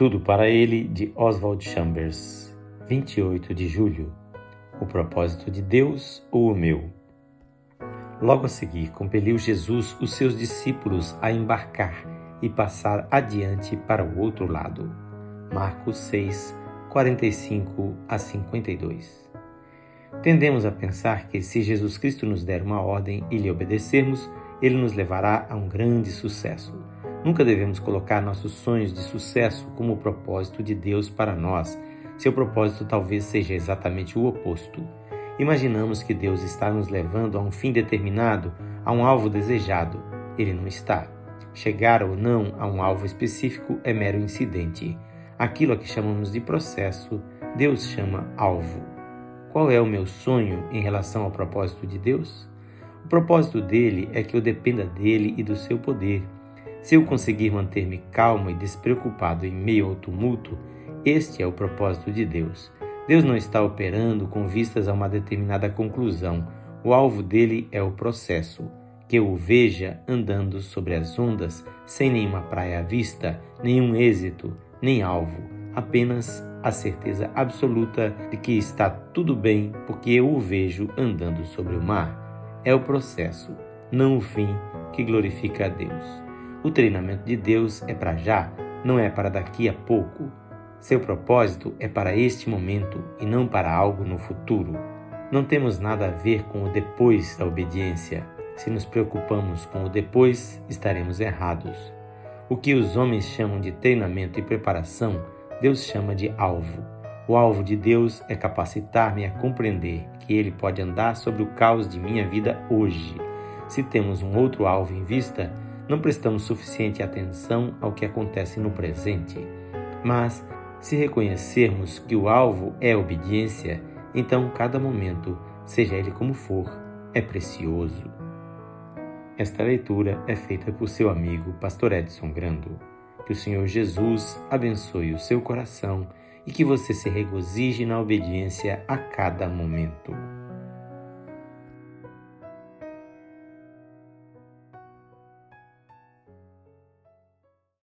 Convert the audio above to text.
Tudo para ele, de Oswald Chambers, 28 de julho. O propósito de Deus ou o meu? Logo a seguir, compeliu Jesus os seus discípulos a embarcar e passar adiante para o outro lado. Marcos 6, 45 a 52. Tendemos a pensar que se Jesus Cristo nos der uma ordem e lhe obedecermos, ele nos levará a um grande sucesso. Nunca devemos colocar nossos sonhos de sucesso como o propósito de Deus para nós. Seu propósito talvez seja exatamente o oposto. Imaginamos que Deus está nos levando a um fim determinado, a um alvo desejado. Ele não está. Chegar ou não a um alvo específico é mero incidente. Aquilo a que chamamos de processo, Deus chama alvo. Qual é o meu sonho em relação ao propósito de Deus? O propósito dele é que eu dependa dele e do seu poder se eu conseguir manter-me calmo e despreocupado em meio ao tumulto, este é o propósito de Deus. Deus não está operando com vistas a uma determinada conclusão. O alvo dele é o processo. Que eu o veja andando sobre as ondas, sem nenhuma praia à vista, nenhum êxito, nem alvo, apenas a certeza absoluta de que está tudo bem porque eu o vejo andando sobre o mar. É o processo, não o fim, que glorifica a Deus. O treinamento de Deus é para já, não é para daqui a pouco. Seu propósito é para este momento e não para algo no futuro. Não temos nada a ver com o depois da obediência. Se nos preocupamos com o depois, estaremos errados. O que os homens chamam de treinamento e preparação, Deus chama de alvo. O alvo de Deus é capacitar-me a compreender que Ele pode andar sobre o caos de minha vida hoje. Se temos um outro alvo em vista, não prestamos suficiente atenção ao que acontece no presente. Mas, se reconhecermos que o alvo é obediência, então cada momento, seja ele como for, é precioso. Esta leitura é feita por seu amigo Pastor Edson Grando. Que o Senhor Jesus abençoe o seu coração e que você se regozije na obediência a cada momento.